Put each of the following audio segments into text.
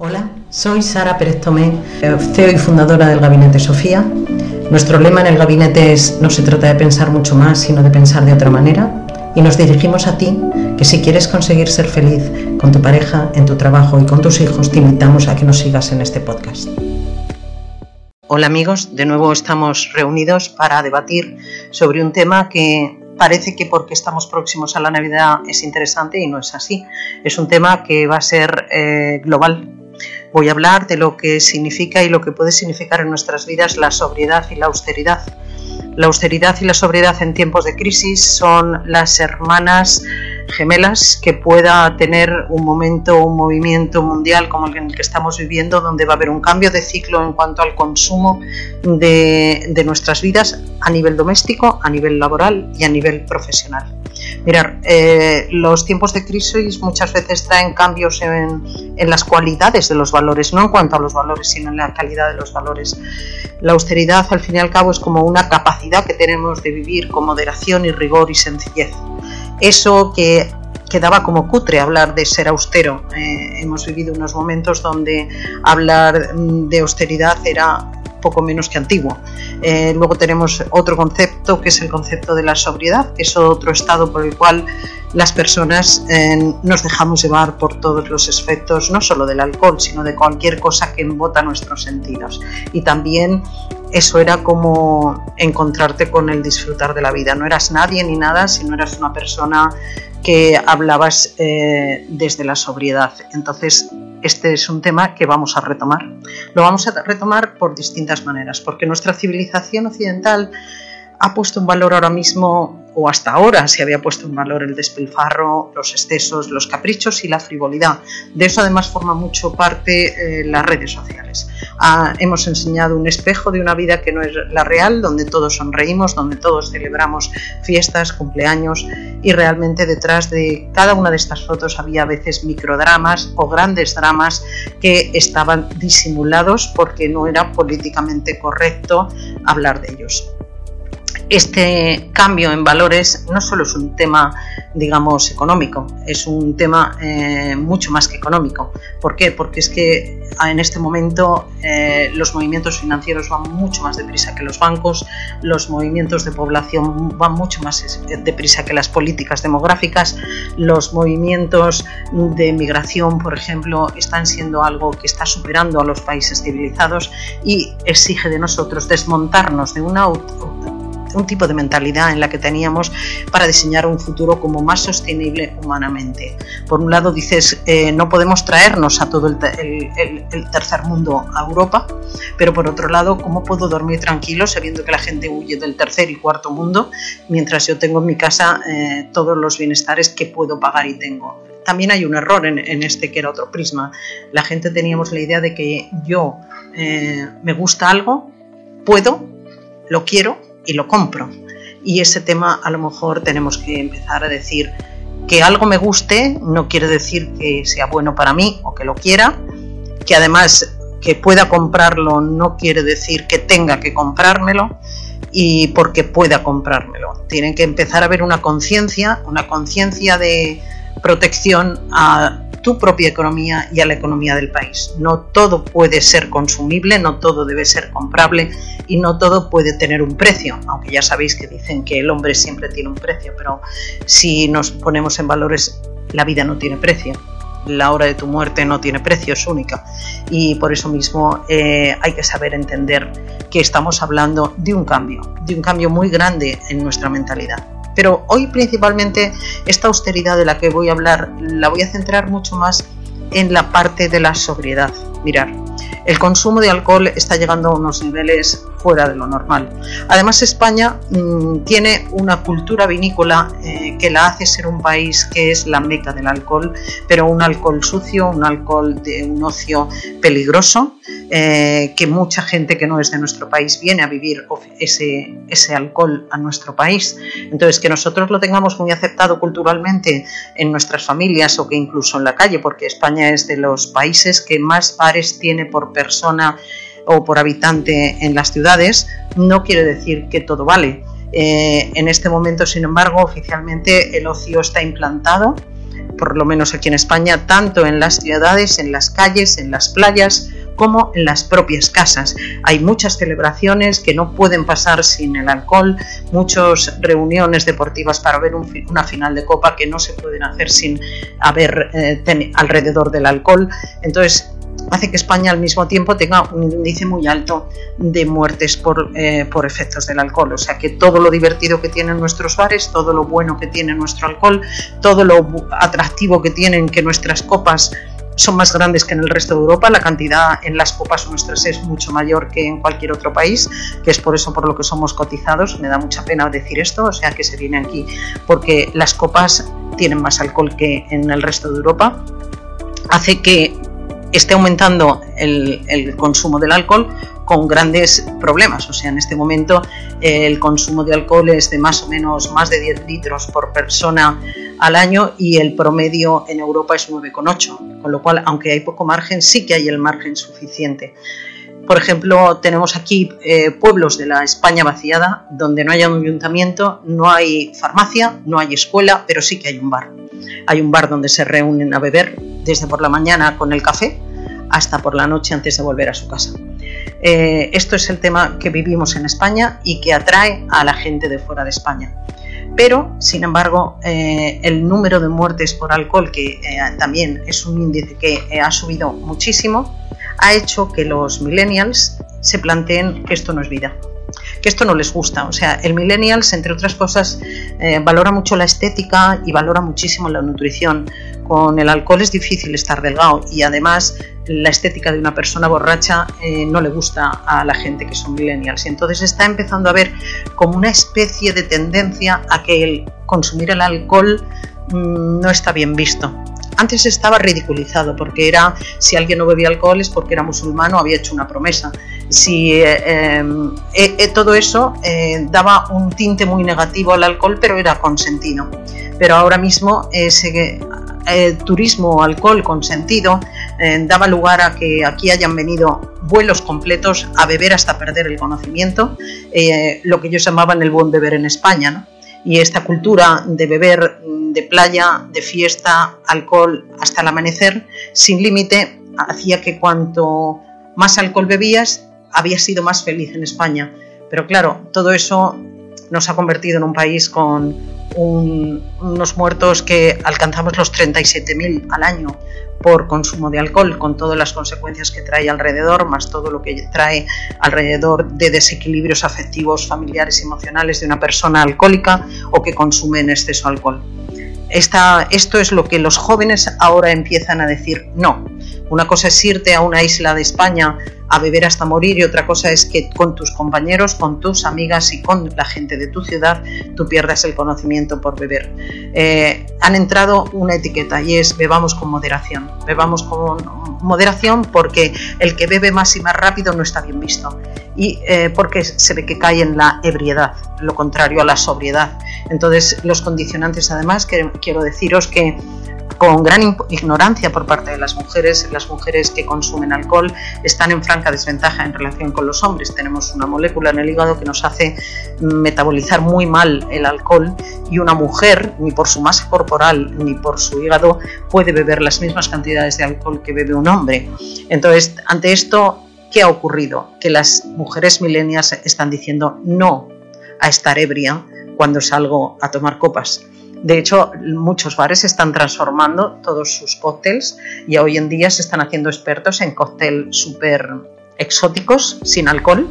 Hola, soy Sara Pérez Tomé, CEO y fundadora del Gabinete Sofía. Nuestro lema en el gabinete es no se trata de pensar mucho más, sino de pensar de otra manera. Y nos dirigimos a ti, que si quieres conseguir ser feliz con tu pareja, en tu trabajo y con tus hijos, te invitamos a que nos sigas en este podcast. Hola amigos, de nuevo estamos reunidos para debatir sobre un tema que parece que porque estamos próximos a la Navidad es interesante y no es así. Es un tema que va a ser eh, global, Voy a hablar de lo que significa y lo que puede significar en nuestras vidas la sobriedad y la austeridad. La austeridad y la sobriedad en tiempos de crisis son las hermanas gemelas que pueda tener un momento, un movimiento mundial como el que estamos viviendo, donde va a haber un cambio de ciclo en cuanto al consumo de, nuestras vidas a nivel doméstico, a nivel laboral y a nivel profesional. Mirar, eh, los tiempos de crisis muchas veces traen cambios en, en, las cualidades de los valores, no en cuanto a los valores, sino en la calidad de los valores. La austeridad, al fin y al cabo, es como una capacidad que tenemos de vivir con moderación y rigor y sencillez. Eso que quedaba como cutre hablar de ser austero. Eh, hemos vivido unos momentos donde hablar de austeridad era poco menos que antiguo. Eh, luego tenemos otro concepto que es el concepto de la sobriedad, que es otro estado por el cual las personas eh, nos dejamos llevar por todos los efectos, no solo del alcohol, sino de cualquier cosa que embota nuestros sentidos. Y también eso era como encontrarte con el disfrutar de la vida. No eras nadie ni nada, sino eras una persona que hablabas eh, desde la sobriedad. Entonces, este es un tema que vamos a retomar. Lo vamos a retomar por distintas maneras, porque nuestra civilización occidental ha puesto un valor ahora mismo, o hasta ahora se había puesto un valor el despilfarro, los excesos, los caprichos y la frivolidad. De eso además forma mucho parte eh, las redes sociales. Ah, hemos enseñado un espejo de una vida que no es la real, donde todos sonreímos, donde todos celebramos fiestas, cumpleaños y realmente detrás de cada una de estas fotos había a veces microdramas o grandes dramas que estaban disimulados porque no era políticamente correcto hablar de ellos este cambio en valores no solo es un tema, digamos, económico, es un tema eh, mucho más que económico. ¿Por qué? Porque es que en este momento eh, los movimientos financieros van mucho más deprisa que los bancos, los movimientos de población van mucho más deprisa que las políticas demográficas, los movimientos de migración, por ejemplo, están siendo algo que está superando a los países civilizados y exige de nosotros desmontarnos de una un tipo de mentalidad en la que teníamos para diseñar un futuro como más sostenible humanamente. Por un lado dices, eh, no podemos traernos a todo el, tercer mundo a Europa, pero por otro lado, ¿cómo puedo dormir tranquilo sabiendo que la gente huye del tercer y cuarto mundo mientras yo tengo en mi casa eh, todos los bienestares que puedo pagar y tengo? También hay un error en, este que era otro prisma. La gente teníamos la idea de que yo eh, me gusta algo, puedo, lo quiero y lo compro. Y ese tema a lo mejor tenemos que empezar a decir que algo me guste no quiere decir que sea bueno para mí o que lo quiera, que además que pueda comprarlo no quiere decir que tenga que comprármelo y porque pueda comprármelo. Tienen que empezar a ver una conciencia, una conciencia de protección a tu propia economía y a la economía del país. No todo puede ser consumible, no todo debe ser comprable y no todo puede tener un precio, aunque ya sabéis que dicen que el hombre siempre tiene un precio, pero si nos ponemos en valores, la vida no tiene precio. La hora de tu muerte no tiene precio, es única. Y por eso mismo eh, hay que saber entender que estamos hablando de un cambio, de un cambio muy grande en nuestra mentalidad. Pero hoy principalmente esta austeridad de la que voy a hablar la voy a centrar mucho más en la parte de la sobriedad. Mirar, el consumo de alcohol está llegando a unos niveles fuera de lo normal. Además, España mm, tiene una cultura vinícola eh, que la hace ser un país que es la meca del alcohol, pero un alcohol sucio, un alcohol de un ocio peligroso, eh, que mucha gente que no es de nuestro país viene a vivir ese, ese alcohol a nuestro país. Entonces, que nosotros lo tengamos muy aceptado culturalmente en nuestras familias o que incluso en la calle, porque España es de los países que más bares tiene por persona o por habitante en las ciudades, no quiere decir que todo vale. Eh, en este momento, sin embargo, oficialmente el ocio está implantado por lo menos aquí en España, tanto en las ciudades, en las calles, en las playas, como en las propias casas. Hay muchas celebraciones que no pueden pasar sin el alcohol, muchas reuniones deportivas para ver una final de copa que no se pueden hacer sin haber eh, alrededor del alcohol. Entonces, hace que España al mismo tiempo tenga un índice muy alto de muertes por, eh, por, efectos del alcohol. O sea que todo lo divertido que tienen nuestros bares, todo lo bueno que tiene nuestro alcohol, todo lo atractivo que tienen que nuestras copas son más grandes que en el resto de Europa, la cantidad en las copas nuestras es mucho mayor que en cualquier otro país, que es por eso por lo que somos cotizados, me da mucha pena decir esto, o sea que se viene aquí porque las copas tienen más alcohol que en el resto de Europa, hace que esté aumentando el, consumo del alcohol con grandes problemas. O sea, en este momento el consumo de alcohol es de más o menos más de 10 litros por persona al año y el promedio en Europa es 9,8. Con lo cual, aunque hay poco margen, sí que hay el margen suficiente. Por ejemplo, tenemos aquí eh, pueblos de la España vaciada donde no hay un ayuntamiento, no hay farmacia, no hay escuela, pero sí que hay un bar. Hay un bar donde se reúnen a beber desde por la mañana con el café hasta por la noche antes de volver a su casa. Eh, esto es el tema que vivimos en España y que atrae a la gente de fuera de España. Pero, sin embargo, eh, el número de muertes por alcohol, que también es un índice que ha subido muchísimo, ha hecho que los millennials se planteen que esto no es vida, que esto no les gusta. O sea, el millennials, entre otras cosas, eh, valora mucho la estética y valora muchísimo la nutrición. Con el alcohol es difícil estar delgado y además la estética de una persona borracha eh, no le gusta a la gente que son millennials. Y entonces está empezando a ver como una especie de tendencia a que el consumir el alcohol mm, no está bien visto. Antes estaba ridiculizado porque era si alguien no bebía alcohol es porque era musulmán o había hecho una promesa. Si eh, eh, eh, todo eso daba un tinte muy negativo al alcohol, pero era consentido. Pero ahora mismo ese turismo alcohol consentido daba lugar a que aquí hayan venido vuelos completos a beber hasta perder el conocimiento, lo que ellos llamaban el buen beber en España. ¿no? Y esta cultura de beber de playa, de fiesta, alcohol hasta el amanecer, sin límite, hacía que cuanto más alcohol bebías, habías sido más feliz en España. Pero claro, todo eso nos ha convertido en un país con unos muertos que alcanzamos los 37.000 al año por consumo de alcohol, con todas las consecuencias que trae alrededor, más todo lo que trae alrededor de desequilibrios afectivos, familiares y emocionales de una persona alcohólica o que consume en exceso alcohol esto es lo que los jóvenes ahora empiezan a decir, no, una cosa es irte a una isla de España a beber hasta morir y otra cosa es que con tus compañeros, con tus amigas y con la gente de tu ciudad tú pierdas el conocimiento por beber. Eh, han entrado una etiqueta y es bebamos con moderación. Bebamos con moderación porque el que bebe más y más rápido no está bien visto y eh, porque se ve que cae en la ebriedad, lo contrario a la sobriedad. Entonces los condicionantes además, quiero deciros que con gran ignorancia por parte de las mujeres. Las mujeres que consumen alcohol están en franca desventaja en relación con los hombres. Tenemos una molécula en el hígado que nos hace metabolizar muy mal el alcohol y una mujer, ni por su masa corporal ni por su hígado, puede beber las mismas cantidades de alcohol que bebe un hombre. Entonces, ante esto, ¿qué ha ocurrido? Que las mujeres milenias están diciendo no a estar ebria cuando salgo a tomar copas. De hecho, muchos bares están transformando todos sus cócteles y hoy en día se están haciendo expertos en cócteles súper exóticos, sin alcohol,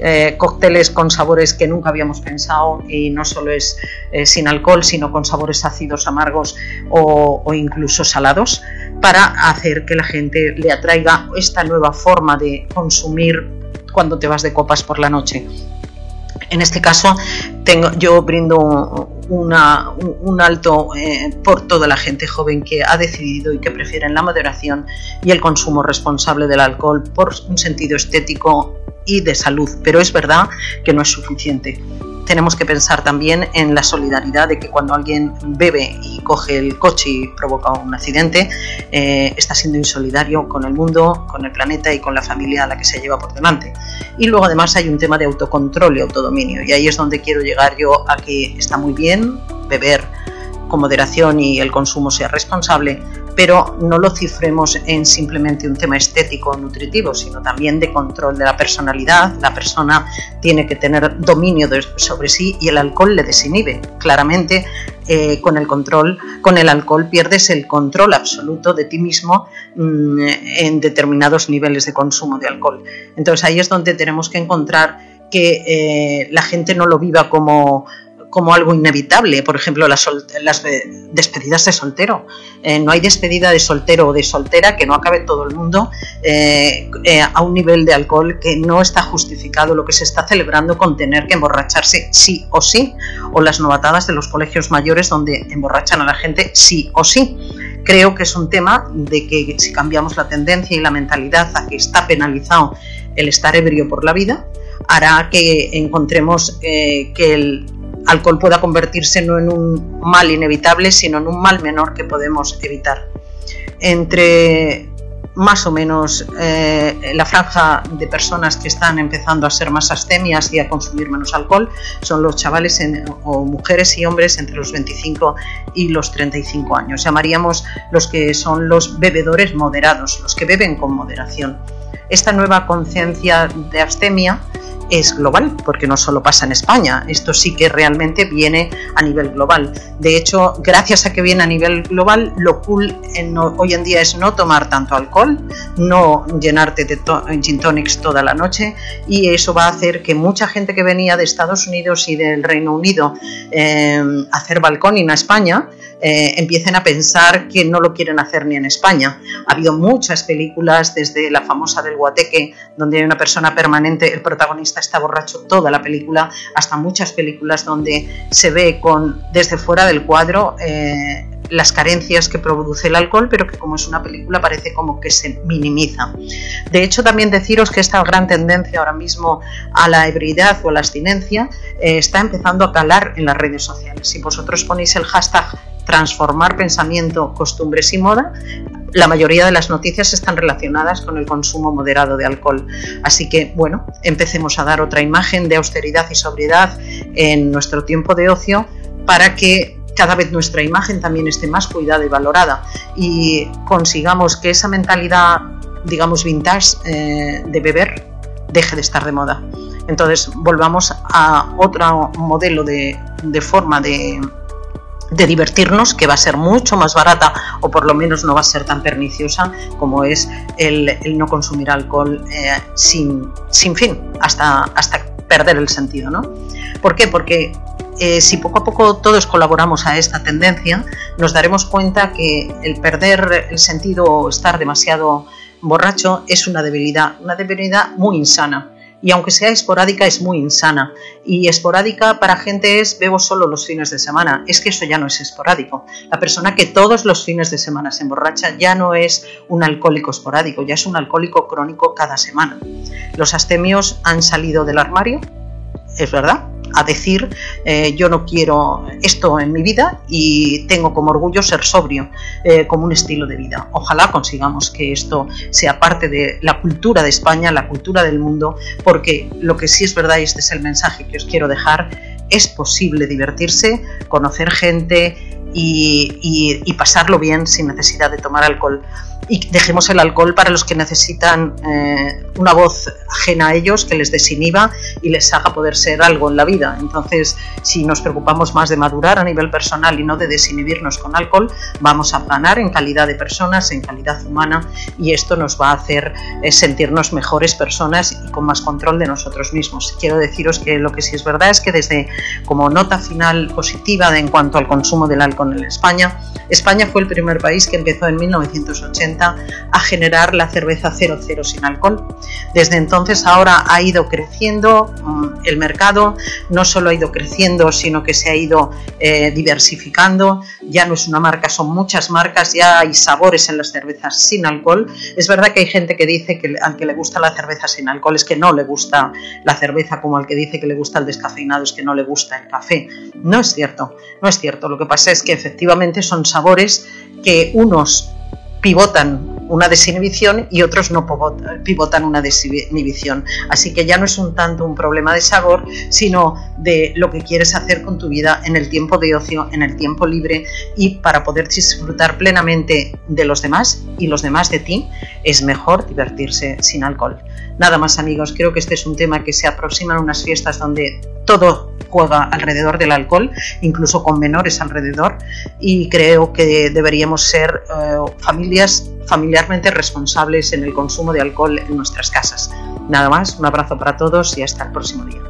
eh, cócteles con sabores que nunca habíamos pensado y no solo es eh, sin alcohol, sino con sabores ácidos, amargos o, o, incluso salados, para hacer que la gente le atraiga esta nueva forma de consumir cuando te vas de copas por la noche. En este caso, tengo, yo brindo un alto eh, por toda la gente joven que ha decidido y que prefieren la moderación y el consumo responsable del alcohol por un sentido estético y de salud. Pero es verdad que no es suficiente tenemos que pensar también en la solidaridad de que cuando alguien bebe y coge el coche y provoca un accidente, eh, está siendo insolidario con el mundo, con el planeta y con la familia a la que se lleva por delante. Y luego además hay un tema de autocontrol y autodominio y ahí es donde quiero llegar yo a que está muy bien beber con moderación y el consumo sea responsable, pero no lo cifremos en simplemente un tema estético o nutritivo, sino también de control de la personalidad. La persona tiene que tener dominio sobre sí y el alcohol le desinhibe. Claramente, eh, con el control, con el alcohol pierdes el control absoluto de ti mismo mm, en determinados niveles de consumo de alcohol. Entonces ahí es donde tenemos que encontrar que eh, la gente no lo viva como como algo inevitable. Por ejemplo, las, despedidas de soltero. Eh, no hay despedida de soltero o de soltera que no acabe todo el mundo eh, eh, a un nivel de alcohol que no está justificado lo que se está celebrando con tener que emborracharse sí o sí. O las novatadas de los colegios mayores donde emborrachan a la gente sí o sí. Creo que es un tema de que si cambiamos la tendencia y la mentalidad a que está penalizado el estar ebrio por la vida, hará que encontremos que el alcohol pueda convertirse no en un mal inevitable, sino en un mal menor que podemos evitar. Entre más o menos eh, la franja de personas que están empezando a ser más astemias y a consumir menos alcohol son los chavales o mujeres y hombres entre los 25 y los 35 años. Llamaríamos los que son los bebedores moderados, los que beben con moderación. Esta nueva conciencia de astemia es global, porque no solo pasa en España, esto sí que realmente viene a nivel global. De hecho, gracias a que viene a nivel global, lo cool hoy en día es no tomar tanto alcohol, no llenarte de gin tonics toda la noche y eso va a hacer que mucha gente que venía de Estados Unidos y del Reino Unido eh, hacer balcón a España, eh, empiecen a pensar que no lo quieren hacer ni en España. Ha habido muchas películas, desde la famosa del Guateque, donde hay una persona permanente, el protagonista está borracho toda la película, hasta muchas películas donde se ve con desde fuera del cuadro eh, las carencias que produce el alcohol, pero que como es una película parece como que se minimiza. De hecho, también deciros que esta gran tendencia ahora mismo a la ebriedad o a la abstinencia eh, está empezando a calar en las redes sociales. Si vosotros ponéis el hashtag transformar pensamiento, costumbres y moda, la mayoría de las noticias están relacionadas con el consumo moderado de alcohol. Así que, bueno, empecemos a dar otra imagen de austeridad y sobriedad en nuestro tiempo de ocio para que cada vez nuestra imagen también esté más cuidada y valorada y consigamos que esa mentalidad, digamos, vintage eh, de beber deje de estar de moda. Entonces volvamos a otro modelo de forma de, de divertirnos, que va a ser mucho más barata o por lo menos no va a ser tan perniciosa como es el, no consumir alcohol eh, sin, sin, fin, hasta, hasta perder el sentido. ¿no? ¿Por qué? Porque eh, si poco a poco todos colaboramos a esta tendencia, nos daremos cuenta que el perder el sentido o estar demasiado borracho es una debilidad, una debilidad muy insana y aunque sea esporádica es muy insana. Y esporádica para gente es bebo solo los fines de semana. Es que eso ya no es esporádico. La persona que todos los fines de semana se emborracha ya no es un alcohólico esporádico, ya es un alcohólico crónico cada semana. Los astemios han salido del armario, es verdad, a decir eh, yo no quiero esto en mi vida y tengo como orgullo ser sobrio eh, como un estilo de vida. Ojalá consigamos que esto sea parte de la cultura de España, la cultura del mundo, porque lo que sí es verdad y este es el mensaje que os quiero dejar, es posible divertirse, conocer gente y pasarlo bien sin necesidad de tomar alcohol y dejemos el alcohol para los que necesitan eh, una voz ajena a ellos que les desinhiba y les haga poder ser algo en la vida. Entonces, si nos preocupamos más de madurar a nivel personal y no de desinhibirnos con alcohol, vamos a ganar en calidad de personas, en calidad humana y esto nos va a hacer eh, sentirnos mejores personas y con más control de nosotros mismos. Quiero deciros que lo que sí es verdad es que desde como nota final positiva de, en cuanto al consumo del alcohol en España, España fue el primer país que empezó en 1980 a generar la cerveza 00 sin alcohol. Desde entonces ahora ha ido creciendo mm, el mercado, no solo ha ido creciendo, sino que se ha ido eh, diversificando. Ya no es una marca, son muchas marcas, ya hay sabores en las cervezas sin alcohol. Es verdad que hay gente que dice que al que le gusta la cerveza sin alcohol es que no le gusta la cerveza, como al que dice que le gusta el descafeinado es que no le gusta el café. No es cierto, no es cierto. Lo que pasa es que efectivamente son sabores que unos pivotan una desinhibición y otros no pivotan una desinhibición. Así que ya no es un tanto un problema de sabor, sino de lo que quieres hacer con tu vida en el tiempo de ocio, en el tiempo libre y para poder disfrutar plenamente de los demás y los demás de ti, es mejor divertirse sin alcohol. Nada más amigos, creo que este es un tema que se aproxima a unas fiestas donde todo juega alrededor del alcohol, incluso con menores alrededor, y creo que deberíamos ser eh, familias familiarmente responsables en el consumo de alcohol en nuestras casas. Nada más, un abrazo para todos y hasta el próximo día.